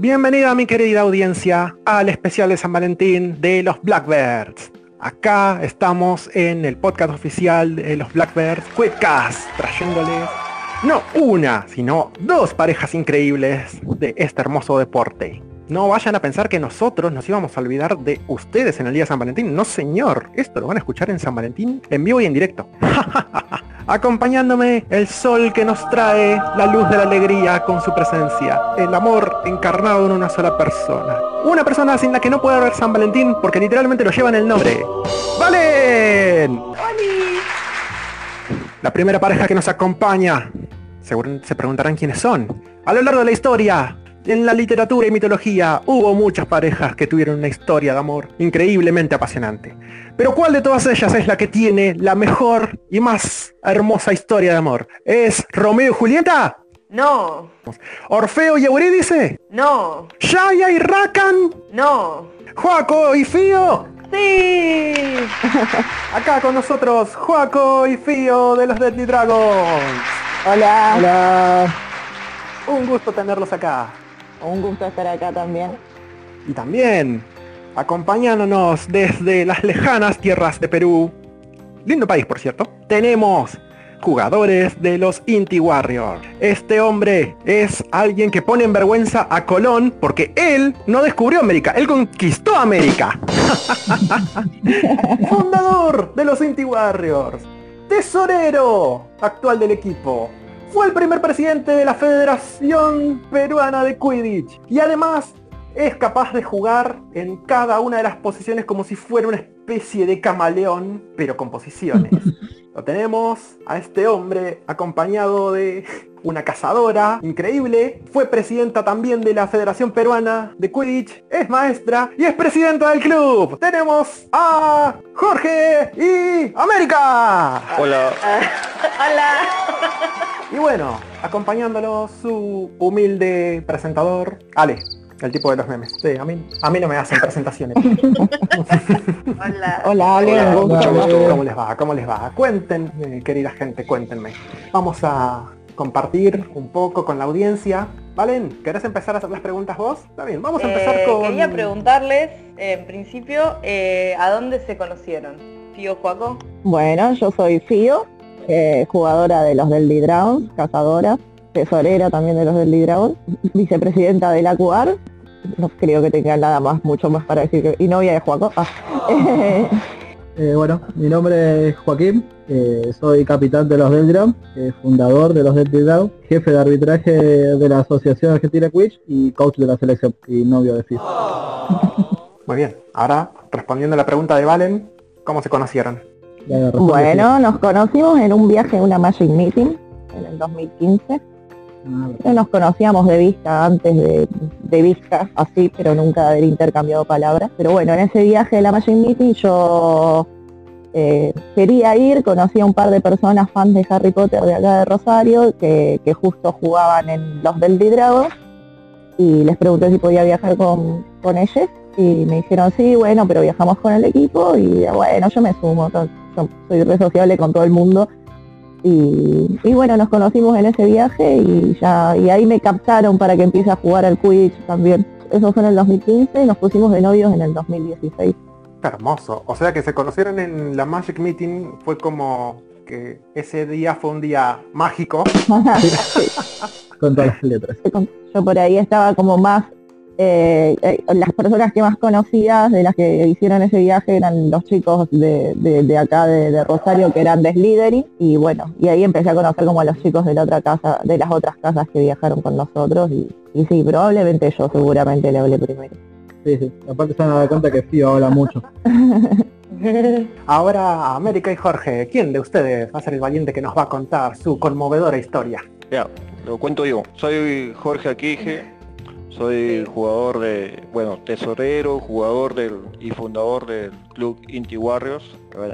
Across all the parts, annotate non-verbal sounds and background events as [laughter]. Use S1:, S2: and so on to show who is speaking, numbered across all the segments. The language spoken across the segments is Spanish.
S1: Bienvenida mi querida audiencia al especial de San Valentín de los Blackbirds. Acá estamos en el podcast oficial de los Blackbirds Quickcast, trayéndoles no una, sino dos parejas increíbles de este hermoso deporte. No vayan a pensar que nosotros nos íbamos a olvidar de ustedes en el día de San Valentín. No señor, esto lo van a escuchar en San Valentín en vivo y en directo. [laughs] Acompañándome el sol que nos trae la luz de la alegría con su presencia. El amor encarnado en una sola persona. Una persona sin la que no puede haber San Valentín porque literalmente lo llevan el nombre. ¡Valen! La primera pareja que nos acompaña. Seguro se preguntarán quiénes son. A lo largo de la historia, en la literatura y mitología hubo muchas parejas que tuvieron una historia de amor increíblemente apasionante. Pero ¿cuál de todas ellas es la que tiene la mejor y más hermosa historia de amor? ¿Es Romeo y Julieta?
S2: No,
S1: ¿Orfeo y Eurídice?
S2: no,
S1: ¿Shaya y Rakan?
S2: no.
S1: ¿Joaco y Fío?
S2: Sí. [laughs]
S1: Acá con nosotros, Joaco y Fío de los Deadly Dragons.
S3: Hola.
S1: Hola. Un gusto tenerlos acá.
S3: Un gusto estar acá también.
S1: Y también, acompañándonos desde las lejanas tierras de Perú, lindo país por cierto, tenemos jugadores de los Inti Warriors. Este hombre es alguien que pone en vergüenza a Colón porque él no descubrió América, él conquistó América. [laughs] Fundador de los Inti Warriors. Tesorero actual del equipo. Fue el primer presidente de la Federación Peruana de Quidditch. Y además es capaz de jugar en cada una de las posiciones como si fuera una especie de camaleón, pero con posiciones. [laughs] Lo tenemos a este hombre acompañado de una cazadora increíble. Fue presidenta también de la Federación Peruana de Quidditch. Es maestra y es presidenta del club. Tenemos a Jorge y América.
S4: Hola, [laughs]
S2: Hola.
S1: Y bueno, acompañándolo su humilde presentador, Ale, el tipo de los memes. Sí, a mí, a mí no me hacen presentaciones. [laughs]
S2: Hola.
S3: Hola, Ale,
S4: Hola,
S3: gusto.
S1: ¿Cómo les va? ¿Cómo les va? Cuenten, querida gente, cuéntenme. Vamos a compartir un poco con la audiencia. Valen, ¿querés empezar a hacer las preguntas vos? Está bien, vamos a empezar
S2: Eh,
S1: con...
S2: Quería preguntarles, en principio, eh, ¿a dónde se conocieron? Tío Juaco.
S3: Bueno, yo soy Fío, eh, jugadora de los Deadly Dragons, cazadora, tesorera también de los Deadly Dragons, vicepresidenta de la CUAR. No creo que tenga nada más, mucho más para decir. que- y novia de Juaco. Ah. [laughs]
S5: Eh, bueno, mi nombre es Joaquín, eh, soy capitán de los Deldram, eh, fundador de los Down, jefe de arbitraje de la Asociación Argentina Quidditch y coach de la selección y novio de FIFA.
S1: Muy bien, ahora respondiendo a la pregunta de Valen, ¿cómo se conocieron?
S3: Bueno, nos conocimos en un viaje una Magic Meeting en el 2015.
S5: sí. Ah,
S3: No nos conocíamos de vista antes de, de vista, así, pero nunca haber intercambiado palabras. Pero bueno, en ese viaje de la Magic Meeting yo eh, quería ir, conocí a un par de personas fans de Harry Potter de acá de Rosario, que, que justo jugaban en los del Dragons, y les pregunté si podía viajar con, con ellos, y me dijeron sí, bueno, pero viajamos con el equipo, y bueno, yo me sumo, to- yo soy re sociable con todo el mundo, y, y bueno, nos conocimos en ese viaje y ya y ahí me captaron para que empiece a jugar al Quidditch también. Eso fue en el 2015 y nos pusimos de novios en el 2016.
S1: Qué hermoso. O sea que se conocieron en la Magic Meeting, fue como que ese día fue un día mágico. [laughs]
S5: Con todas las letras.
S3: Yo por ahí estaba como más, eh, eh, las personas que más conocidas de las que hicieron ese viaje eran los chicos de, de- de acá de, de Rosario que eran de Slytherin y bueno, y ahí empecé a conocer como a los chicos de la otra casa, de las otras casas que viajaron con nosotros y, y sí, probablemente yo seguramente le hablé primero.
S5: Sí, sí. Aparte se van a dar cuenta que Fío habla mucho. [laughs]
S1: Ahora América y Jorge, ¿quién de ustedes va a ser el valiente que nos va a contar su conmovedora historia?
S4: ya, lo cuento yo. Soy Jorge Aquije, soy jugador de, bueno, tesorero, jugador del y fundador del club Inti Warriors,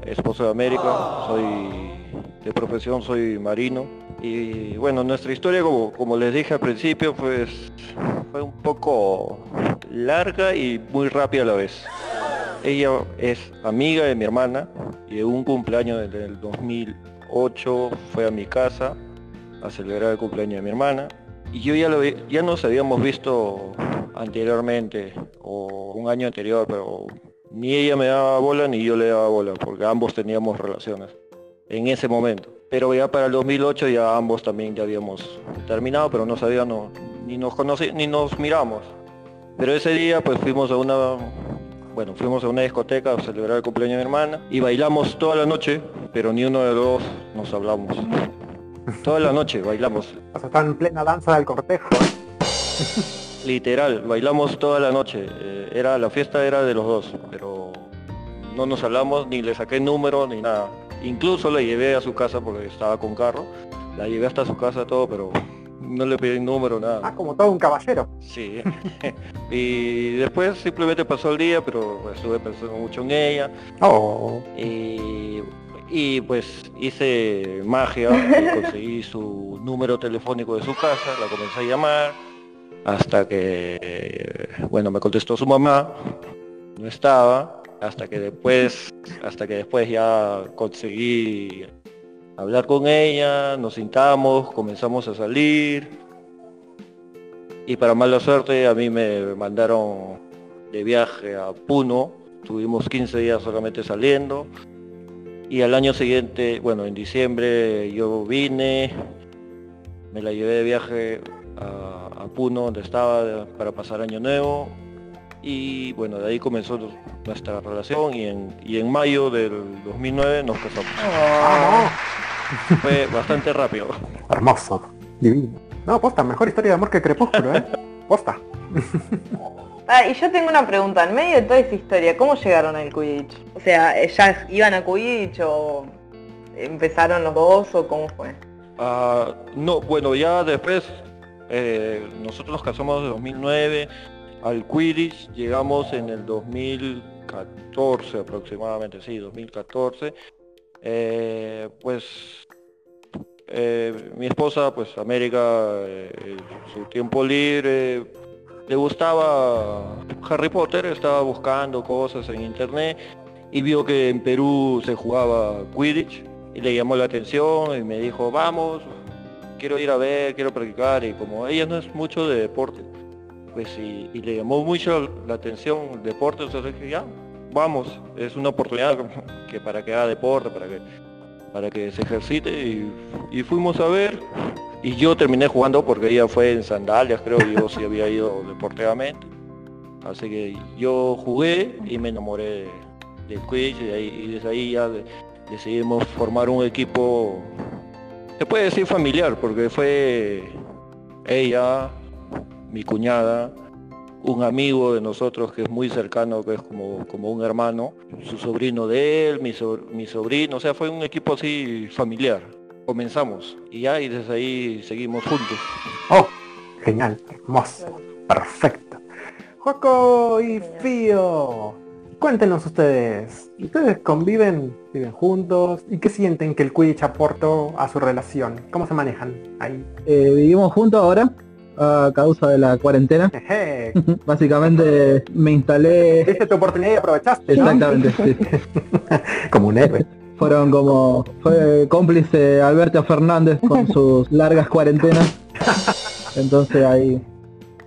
S4: esposo de América, soy de profesión soy marino. Y bueno, nuestra historia como, como les dije al principio pues fue un poco larga y muy rápida a la vez. Ella es amiga de mi hermana y de un cumpleaños del 2008 fue a mi casa a celebrar el cumpleaños de mi hermana y yo ya, lo, ya nos habíamos visto anteriormente, o un año anterior, pero ni ella me daba bola ni yo le daba bola, porque ambos teníamos relaciones en ese momento. Pero ya para el 2008 ya ambos también ya habíamos terminado, pero no sabíamos, ni nos conocí, ni nos miramos. Pero ese día pues fuimos a una, bueno, fuimos a una discoteca a celebrar el cumpleaños de mi hermana y bailamos toda la noche, pero ni uno de los dos nos hablamos. Toda la noche bailamos.
S1: O sea, en plena danza del cortejo. ¿eh?
S4: Literal, bailamos toda la noche. Eh, era la fiesta era de los dos, pero no nos hablamos ni le saqué número ni nada. Incluso la llevé a su casa porque estaba con carro. La llevé hasta su casa todo, pero no le pedí número nada.
S1: Ah, como todo un caballero.
S4: Sí. [laughs] y después simplemente pasó el día, pero estuve pensando mucho en ella.
S1: Oh.
S4: Y, y, pues hice magia y conseguí su número telefónico de su casa, la comencé a llamar hasta que bueno me contestó su mamá, no estaba, hasta que después, hasta que después ya conseguí hablar con ella, nos sentamos, comenzamos a salir y para mala suerte a mí me mandaron de viaje a Puno, tuvimos 15 días solamente saliendo y al año siguiente, bueno, en diciembre yo vine, me la llevé de viaje a, a Puno donde estaba para pasar año nuevo y bueno, de ahí comenzó nuestra relación y en, y en mayo del 2009 nos casamos.
S1: Ah,
S4: Fue bastante rápido.
S1: Hermoso. Divino. No, posta, mejor historia de amor que Crepúsculo, ¿eh? Posta.
S2: Ah, y yo tengo una pregunta, en medio de toda esa historia, ¿cómo llegaron al Quidditch? O sea, ¿ya iban a Quidditch o empezaron los dos o cómo fue?
S4: Ah, no, bueno, ya después eh, nosotros nos casamos en 2009, al Quidditch llegamos en el 2014 aproximadamente, sí, 2014. Eh, pues eh, mi esposa, pues América, eh, su tiempo libre, le gustaba Harry Potter, estaba buscando cosas en internet y vio que en Perú se jugaba Quidditch y le llamó la atención y me dijo, vamos, quiero ir a ver, quiero practicar y como ella no es mucho de deporte, pues y, y le llamó mucho la atención el deporte, entonces dije, ya, vamos, es una oportunidad que para que haga deporte, para que para que se ejercite y, fuimos a ver y yo terminé jugando porque ella fue en sandalias, creo yo sí había ido deportivamente. Así que yo jugué y me enamoré de- del Quidditch y, de ahí- y desde ahí ya de- decidimos formar un equipo, se puede decir familiar, porque fue ella, mi cuñada, un amigo de nosotros que es muy cercano, que es como, como un hermano, su sobrino de él, mi, so- mi sobrino, o sea, fue un equipo así familiar. Comenzamos y ya y desde ahí seguimos juntos.
S1: Oh, genial, hermoso, perfecto. Joco y Fío, cuéntenos ustedes, ¿ustedes conviven, viven juntos? ¿Y qué sienten que el Quidditch aportó a su relación? ¿Cómo se manejan ahí?
S5: Eh, vivimos juntos ahora a causa de la cuarentena. [laughs] Básicamente me instalé
S1: Viste tu oportunidad y aprovechaste,
S5: exactamente, sí. [laughs]
S1: Como un héroe.
S5: Fueron como fue cómplice Alberto Fernández con sus largas cuarentenas. [laughs] Entonces ahí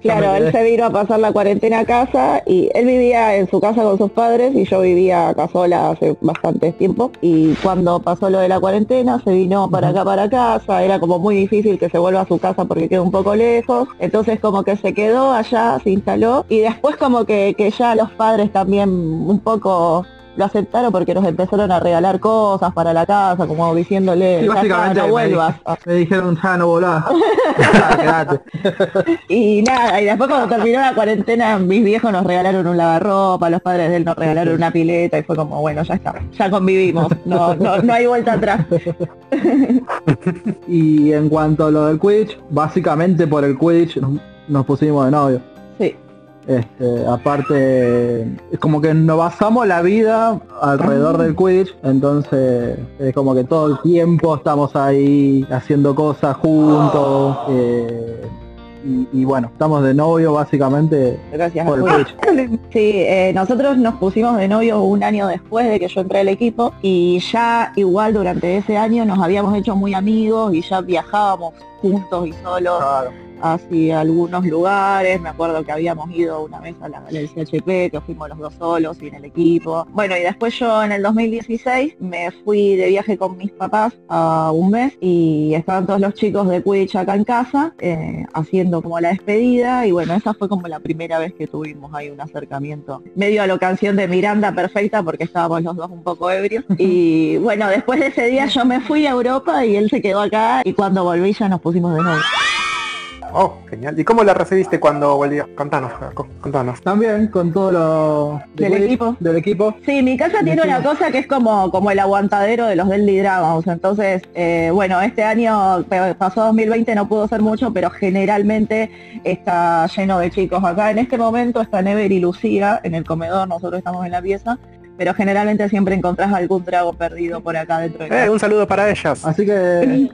S3: Claro, él
S5: quedé.
S3: se vino a pasar la cuarentena a casa y él vivía en su casa con sus padres y yo vivía acá sola hace bastante tiempo. Y cuando pasó lo de la cuarentena se vino para acá para casa, era como muy difícil que se vuelva a su casa porque queda un poco lejos, entonces como que se quedó allá, se instaló. Y después como que, que ya los padres también un poco lo aceptaron porque nos empezaron a regalar cosas para la casa, como diciéndole,
S5: Sí,
S3: "Ya está,
S5: básicamente
S3: no
S5: me
S3: vuelvas. [laughs]
S5: me dijeron, ya no volás. [laughs] [laughs]
S3: Y nada, y después cuando terminó la cuarentena, mis viejos nos regalaron un lavarropa, los padres de él nos regalaron una pileta y fue como, bueno, ya está, ya convivimos, no, no, no hay vuelta atrás.
S5: Y en cuanto a lo del Quidditch, básicamente por el Quidditch nos, nos pusimos de novio.
S3: Sí,
S5: Este, aparte, es como que nos basamos la vida alrededor del Quidditch, entonces es como que todo el tiempo estamos ahí haciendo cosas juntos. eh, y, y bueno, estamos de novio básicamente
S3: gracias.
S5: por el. [laughs]
S3: Sí, eh, nosotros nos pusimos de novio un año después de que yo entré al equipo y ya igual durante ese año nos habíamos hecho muy amigos y ya viajábamos juntos y solos
S1: Claro.
S3: Hacia algunos lugares. Me acuerdo que habíamos ido una vez a la, al CHP, que fuimos los dos solos y en el equipo. Bueno, y después yo en el 2016 me fui de viaje con mis papás a un mes y estaban todos los chicos de Quidditch acá en casa eh, haciendo como la despedida y bueno, esa fue como la primera vez que tuvimos ahí un acercamiento medio a la canción de Miranda perfecta porque estábamos los dos un poco ebrios y bueno, después de ese día yo me fui a Europa y él se quedó acá y cuando volví ya nos pusimos de nuevo.
S1: Oh, genial. ¿Y cómo la recibiste cuando volvió? Contanos, contanos.
S5: También con todo lo de
S3: Del equipo.
S5: Del equipo.
S3: Sí, mi casa tiene una cosa que es como, como el aguantadero de los Deadly Dragons. Entonces, eh, bueno, este año pasó 2020, no pudo ser mucho, pero generalmente está lleno de chicos. Acá en este momento está Never y Lucía en el comedor, nosotros estamos en la pieza, pero generalmente siempre encontrás algún drago perdido por acá dentro de
S1: Eh,
S3: casa.
S1: un saludo para ellas.
S5: Así que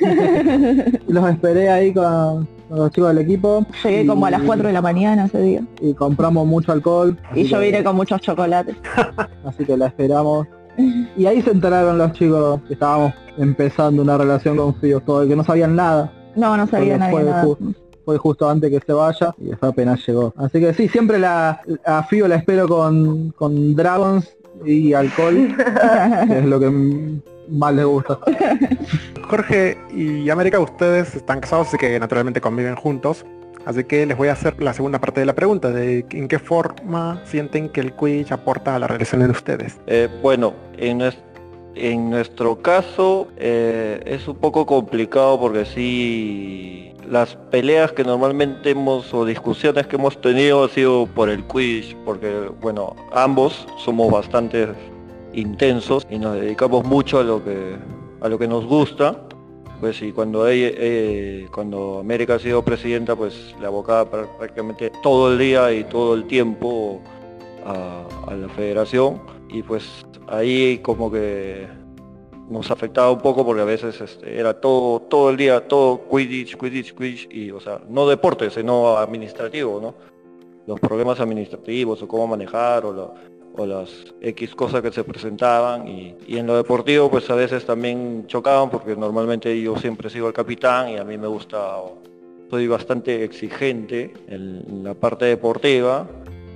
S5: [laughs] los esperé ahí con, con los chicos del equipo.
S3: Llegué como a las 4 de la mañana ese día
S5: Y compramos mucho alcohol.
S3: y yo
S5: que-
S3: vine con muchos chocolates. [laughs]
S5: Así que la esperamos. [laughs] Y ahí se enteraron los chicos que estábamos empezando una relación con Fío, todo el que no sabían nada.
S3: No, no sabía nadie nada.
S5: Fue justo antes que se vaya y después apenas llegó. Así que sí, siempre la, a Fío la espero con, con Dragons y alcohol, [laughs] que es lo que más les gusta.
S1: Jorge y América, ustedes están casados, así que naturalmente conviven juntos. Así que les voy a hacer la segunda parte de la pregunta, de en qué forma sienten que el Quidditch aporta a la relación de ustedes.
S4: Eh, bueno, en, nues- en nuestro caso eh, es un poco complicado porque sí las peleas que normalmente hemos o discusiones que hemos tenido ha sido por el Quidditch, porque bueno, ambos somos bastante intensos y nos dedicamos mucho a lo que a lo que nos gusta. Pues y cuando eh, cuando América ha sido presidenta, pues le abocaba prá- prácticamente todo el día y todo el tiempo a, a la federación y pues ahí como que nos afectaba un poco porque a veces este, era todo todo el día todo Quidditch, Quidditch, Quidditch y o sea no deporte sino administrativo no los problemas administrativos o cómo manejar o, las X cosas que se presentaban y, y en lo deportivo pues a veces también chocaban porque normalmente yo siempre sigo el capitán y a mí me gusta soy bastante exigente en, en la parte deportiva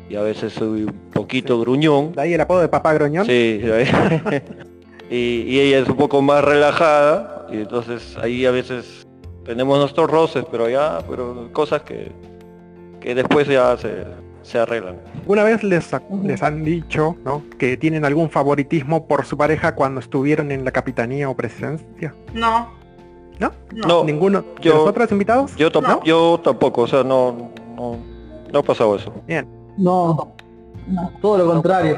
S4: y a veces soy un poquito gruñón
S1: De ahí el apodo de Papá Groñón.
S4: Sí, [laughs] y, y ella es un poco más relajada y entonces ahí a veces tenemos nuestros roces, pero ya, pero cosas que, que después ya se, se arreglan.
S1: Una vez les, les han dicho ¿no? que tienen algún favoritismo por su pareja cuando estuvieron en la capitanía o presidencia.
S2: No.
S1: ¿No?
S4: No,
S1: ¿Ninguno
S4: yo-
S1: de los otros invitados?
S4: yo,
S1: ¿No?
S4: yo tampoco, o sea, no, no, no ha pasado eso.
S5: No,
S3: No.
S5: todo lo contrario.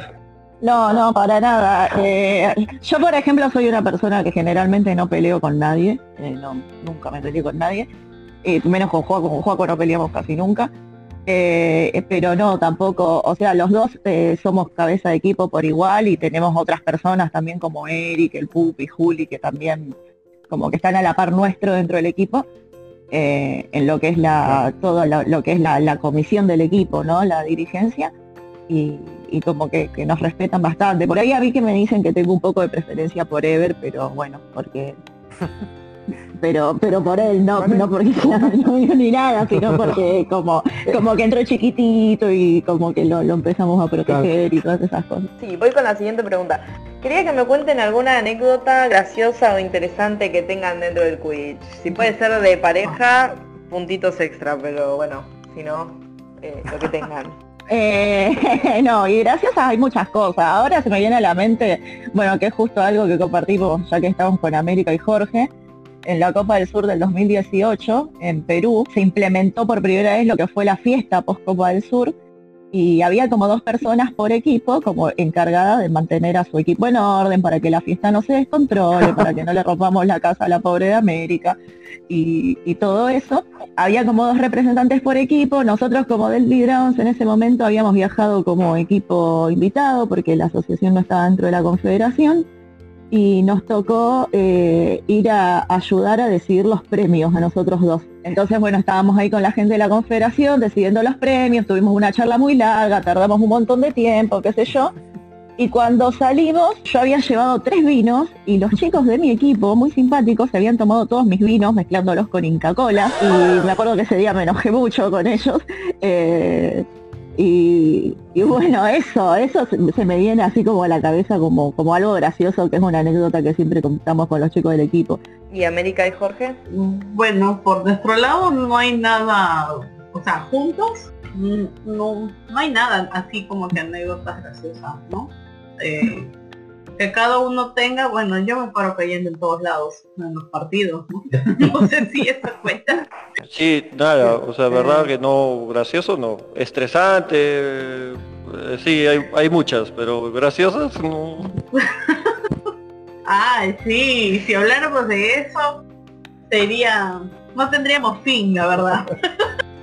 S3: No, no, para nada. Eh, yo, por ejemplo, soy una persona que generalmente no peleo con nadie. eh, no, nunca me peleé con nadie. eh, menos con Juaco, con Juaco no peleamos casi nunca. Eh, pero no, tampoco, o sea, los dos somos cabeza de equipo por igual y tenemos otras personas también como Eric, el Pupi, Juli, que también como que están a la par nuestro dentro del equipo. Eh, en lo que es la todo lo, que es la, la comisión del equipo, ¿no? La dirigencia y, y como que, que nos respetan bastante. Por ahí a mí que me dicen que tengo un poco de preferencia por Ever, pero bueno, porque [laughs] pero pero por él, no,
S1: Vale.
S3: no porque sea novio ni nada, sino [laughs] porque como, como que entró chiquitito y como que lo, lo empezamos a proteger y todas esas cosas.
S2: Sí, voy con la siguiente pregunta. Quería que me cuenten alguna anécdota graciosa o interesante que tengan dentro del Quidditch. Si puede ser de pareja, puntitos extra, pero bueno, si no, eh, lo que tengan. [laughs]
S3: Eh, [laughs] no, y gracias a hay muchas cosas. Ahora se me viene a la mente, bueno, que es justo algo que compartimos ya que estamos con América y Jorge. En la Copa del Sur del 2018, en Perú, se implementó por primera vez lo que fue la fiesta post Copa del Sur y había como dos personas por equipo como encargadas de mantener a su equipo en orden para que la fiesta no se descontrole, [laughs] para que no le rompamos la casa a la pobre de América y, y todo eso. Había como dos representantes por equipo, nosotros como del Dragons en ese momento habíamos viajado como equipo invitado porque la asociación no estaba dentro de la confederación y nos tocó eh, ir a ayudar a decidir los premios a nosotros dos. Entonces, bueno, estábamos ahí con la gente de la confederación decidiendo los premios, tuvimos una charla muy larga, tardamos un montón de tiempo, qué sé yo. Y cuando salimos, yo había llevado tres vinos y los chicos de mi equipo, muy simpáticos, se habían tomado todos mis vinos mezclándolos con Inca Cola. Y me acuerdo que ese día me enojé mucho con ellos. Eh, y, y bueno, [laughs] eso, eso se, se me viene así como a la cabeza como, como algo gracioso, que es una anécdota que siempre contamos con los chicos del equipo.
S2: ¿Y América y Jorge?
S6: Bueno, por nuestro lado no hay nada, o sea, juntos mm, no, no hay nada así como que anécdotas graciosas, ¿no? Eh, que cada uno tenga, bueno, yo me paro cayendo en todos lados, en los partidos, ¿no? [laughs] No sé si eso cuenta.
S4: Sí, nada, o sea, verdad que no, gracioso no, estresante, eh, sí, hay, hay muchas, pero graciosas no. [laughs]
S6: Ay, sí, si habláramos de eso, sería, no tendríamos fin, la verdad.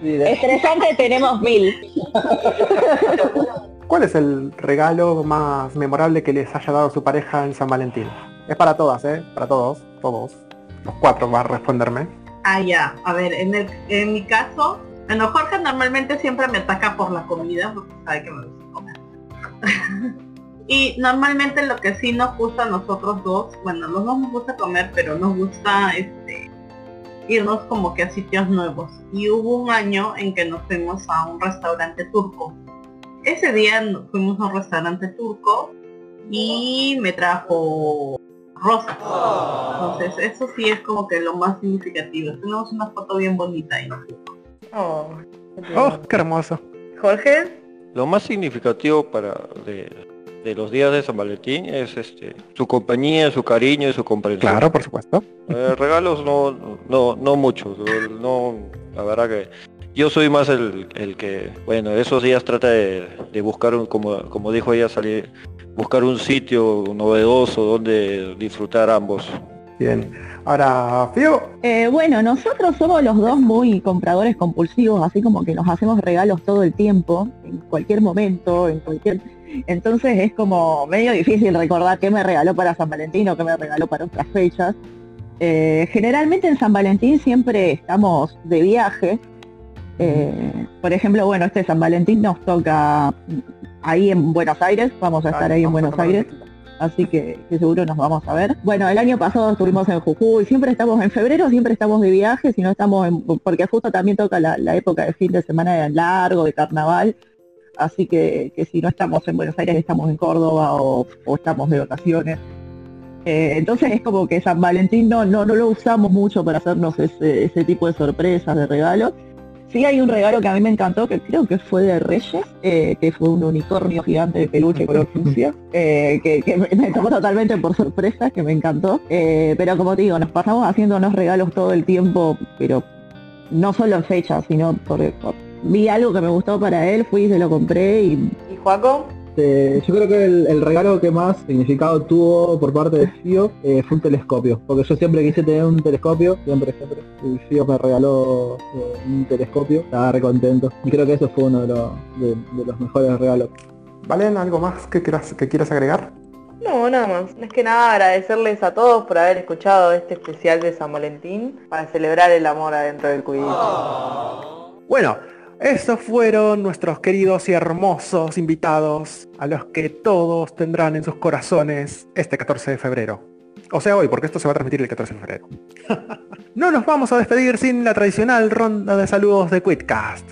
S3: Estresante tenemos mil. [laughs]
S1: ¿Cuál es el regalo más memorable que les haya dado su pareja en San Valentín? Es para todas, ¿eh? Para todos, todos. Los cuatro va a responderme.
S6: Ah, ya. A ver, en, el, en mi caso, bueno, Jorge normalmente siempre me ataca por la comida, porque sabe que me gusta comer. [laughs] y normalmente lo que sí nos gusta a nosotros dos, bueno, los dos nos gusta comer, pero nos gusta este irnos como que a sitios nuevos. Y hubo un año en que nos fuimos a un restaurante turco. Ese día fuimos a un restaurante turco y me trajo rosas. Entonces, eso sí es como que lo más significativo. Tenemos una foto bien bonita ahí.
S2: Oh,
S1: ¡Oh, qué hermoso!
S2: Jorge,
S4: Lo más significativo para de, de los días de San Valentín es este su compañía, su cariño y su comprensión.
S1: Claro, por supuesto.
S4: Eh, regalos no, no, no muchos, no, la verdad que yo soy más el, el que, bueno, esos días trata de, de buscar, un, como, como dijo ella, salir, buscar un sitio novedoso donde disfrutar ambos.
S1: Bien. Ahora, Fío,
S3: Eh, bueno, nosotros somos los dos muy compradores compulsivos, así como que nos hacemos regalos todo el tiempo, en cualquier momento, en cualquier... Entonces es como medio difícil recordar qué me regaló para San Valentín o qué me regaló para otras fechas. Eh, generalmente en San Valentín siempre estamos de viaje. Eh, por ejemplo, bueno, este San Valentín nos toca ahí en Buenos Aires, vamos a estar ahí en Buenos Aires así que, que seguro nos vamos a ver. Bueno, el año pasado estuvimos en Jujuy, siempre estamos en febrero, siempre estamos de viaje, si no estamos en, porque justo también toca la, la época de fin de semana de largo, de carnaval, así que, que si no estamos en Buenos Aires estamos en Córdoba o, o estamos de vacaciones. Eh, entonces es como que San Valentín no, no, no lo usamos mucho para hacernos ese, ese tipo de sorpresas, de regalos. Sí hay un regalo que a mí me encantó, que creo que fue de Reyes, eh, que fue un unicornio gigante de peluche color [laughs] fucsia, eh, que, que me, me tomó totalmente por sorpresa, que me encantó. Eh, pero como te digo, nos pasamos haciéndonos regalos todo el tiempo, pero no solo en fechas, sino porque por- vi algo que me gustó para él, fui y se lo compré y
S2: ¿y Juaco?
S5: Este, yo creo que el, el regalo que más significado tuvo por parte de Fío eh, fue un telescopio, porque yo siempre quise tener un telescopio, siempre, siempre, y Fío me regaló eh, un telescopio, estaba re contento, y creo que eso fue uno de los, de, de los mejores regalos.
S1: ¿Valen algo más que quieras, que quieras agregar?
S2: No, nada más. Es que nada, agradecerles a todos por haber escuchado este especial de San Valentín para celebrar el amor adentro del Quidditch.
S1: Bueno, esos fueron nuestros queridos y hermosos invitados a los que todos tendrán en sus corazones este 14 de febrero. O sea, hoy, porque esto se va a transmitir el 14 de febrero. [laughs] no nos vamos a despedir sin la tradicional ronda de saludos de Quidcast.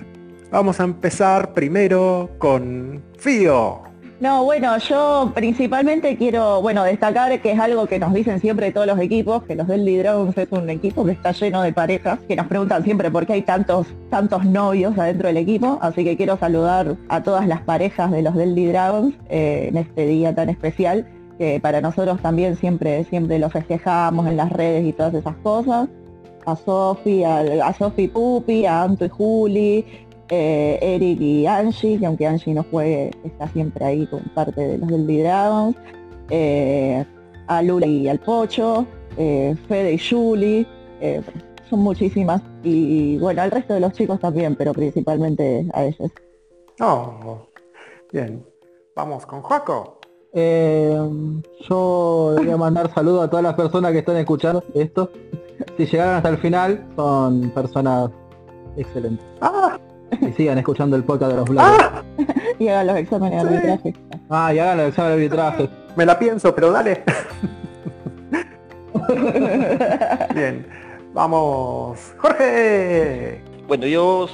S1: Vamos a empezar primero con Fío.
S3: No, bueno, yo principalmente quiero, bueno, destacar que es algo que nos dicen siempre todos los equipos, que los Deadly Dragons es un equipo que está lleno de parejas, que nos preguntan siempre por qué hay tantos, tantos novios adentro del equipo, así que quiero saludar a todas las parejas de los Deadly Dragons eh, en este día tan especial, que para nosotros también siempre, siempre lo festejamos en las redes y todas esas cosas. A Sofi, a, a Sofi Pupi, a Anto y Juli, eh, Eric y Angie, que aunque Angie no juegue, está siempre ahí con parte de los del Dragons, eh, a Lula y al Pocho, eh, Fede y Julie, eh, son muchísimas, y bueno, al resto de los chicos también, pero principalmente a ellos.
S1: Oh, bien. Vamos con Joaco.
S5: Eh, yo debería mandar saludos a todas las personas que están escuchando esto. Si llegaron hasta el final, son personas excelentes.
S1: Ah,
S5: Y sigan escuchando el podcast de los blogs.
S1: ah, [laughs]
S3: Y hagan los exámenes de
S1: Sí.
S3: arbitraje.
S5: Ah, y hagan el examen de arbitraje. [laughs]
S1: Me la pienso, pero dale. [laughs] Bien. Vamos. Jorge.
S4: Bueno, yo,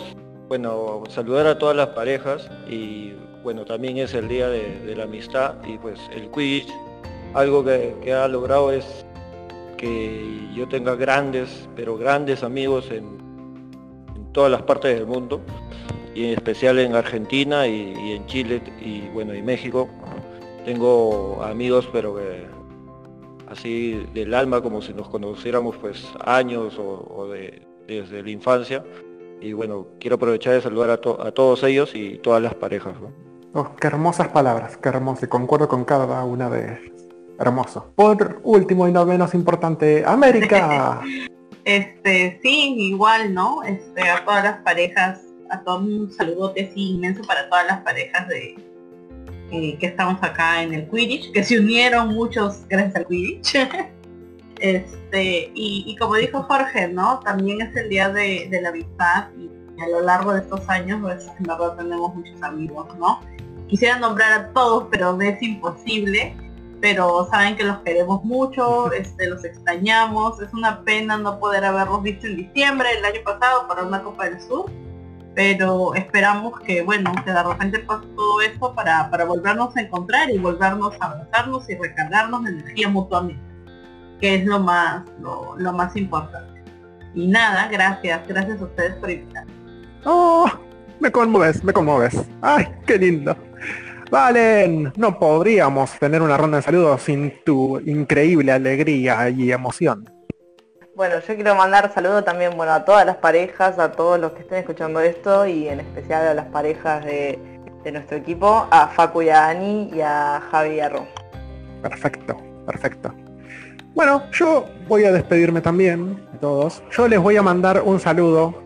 S4: bueno, saludar a todas las parejas y bueno, también es el día de, de la amistad y pues el Quidditch, algo que, que ha logrado es que yo tenga grandes, pero grandes amigos en, en todas las partes del mundo y en especial en Argentina y, y en Chile y bueno, y México. Tengo amigos, pero que así del alma, como si nos conociéramos pues años o, o de, desde la infancia. Y bueno, quiero aprovechar de saludar a, to- a todos ellos y todas las parejas. ¿no?
S1: Oh, qué hermosas palabras, qué hermoso. Y concuerdo con cada una de ellas. Hermoso. Por último y no menos importante, América. [laughs]
S6: Este, sí, igual, ¿no? Este, a todas las parejas, a todos un saludote sí inmenso para todas las parejas de eh, que estamos acá en el Quidditch, que se unieron muchos gracias al Quidditch. [laughs] este, y, como dijo Jorge, ¿no? También es el día de, la amistad y a lo largo de estos años, pues en verdad tenemos muchos amigos, ¿no? Quisiera nombrar a todos, pero es imposible pero saben que los queremos mucho, [laughs] este, los extrañamos. Es una pena no poder haberlos visto en diciembre el año pasado para una Copa del Sur, pero esperamos que, bueno, que de repente pase todo esto para, para volvernos a encontrar y volvernos a abrazarnos y recargarnos de energía mutuamente, que es lo más, lo, lo más importante. Y nada, gracias, gracias a ustedes por invitar.
S1: Oh, me conmueves, me conmueves. Ay, qué lindo. Valen, no podríamos tener una ronda de saludos sin tu increíble alegría y emoción.
S2: Bueno, yo quiero mandar saludos también bueno, a todas las parejas, a todos los que estén escuchando esto y en especial a las parejas de, de nuestro equipo, a Facu y a Ani y a Javi y a Ro.
S1: Perfecto, perfecto. Bueno, yo voy a despedirme también de todos. Yo les voy a mandar un saludo,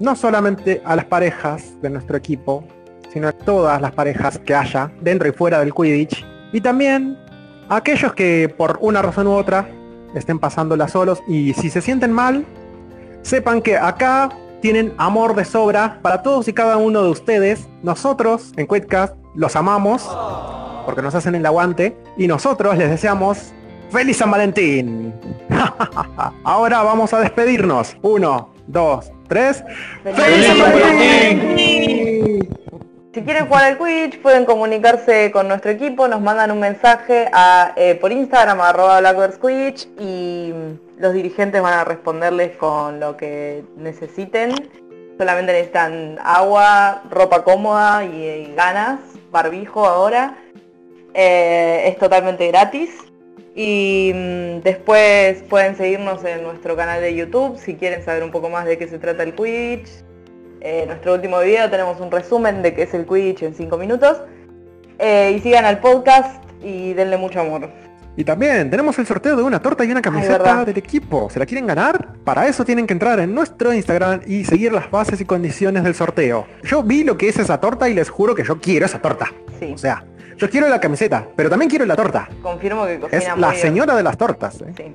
S1: no solamente a las parejas de nuestro equipo, sino a todas las parejas que haya dentro y fuera del Quidditch. Y también a aquellos que por una razón u otra estén pasándola solos y si se sienten mal, sepan que acá tienen amor de sobra para todos y cada uno de ustedes. Nosotros en Quidcast los amamos porque nos hacen el aguante y nosotros les deseamos ¡Feliz San Valentín! [laughs] Ahora vamos a despedirnos. Uno, dos, tres. ¡Feliz San Valentín!
S2: Si quieren jugar al Quidditch pueden comunicarse con nuestro equipo, nos mandan un mensaje eh, por Instagram arroba Quidditch y los dirigentes van a responderles con lo que necesiten. Solamente necesitan agua, ropa cómoda y, y ganas, barbijo ahora. Eh, es totalmente gratis. Y mm, después pueden seguirnos en nuestro canal de YouTube si quieren saber un poco más de qué se trata el Quidditch. En nuestro último video tenemos un resumen de qué es el Quidditch en 5 minutos. Eh, y sigan al podcast y denle mucho amor.
S1: Y también tenemos el sorteo de una torta y una camiseta del equipo. ¿Se la quieren ganar? Para eso tienen que entrar en nuestro Instagram y seguir las bases y condiciones del sorteo. Yo vi lo que es esa torta y les juro que yo quiero esa torta.
S2: Sí,
S1: O sea, yo quiero la camiseta, pero también quiero la torta.
S2: confirmo que cocina
S1: Es
S2: muy
S1: la
S2: bien.
S1: señora de las tortas. ¿eh?
S2: Sí.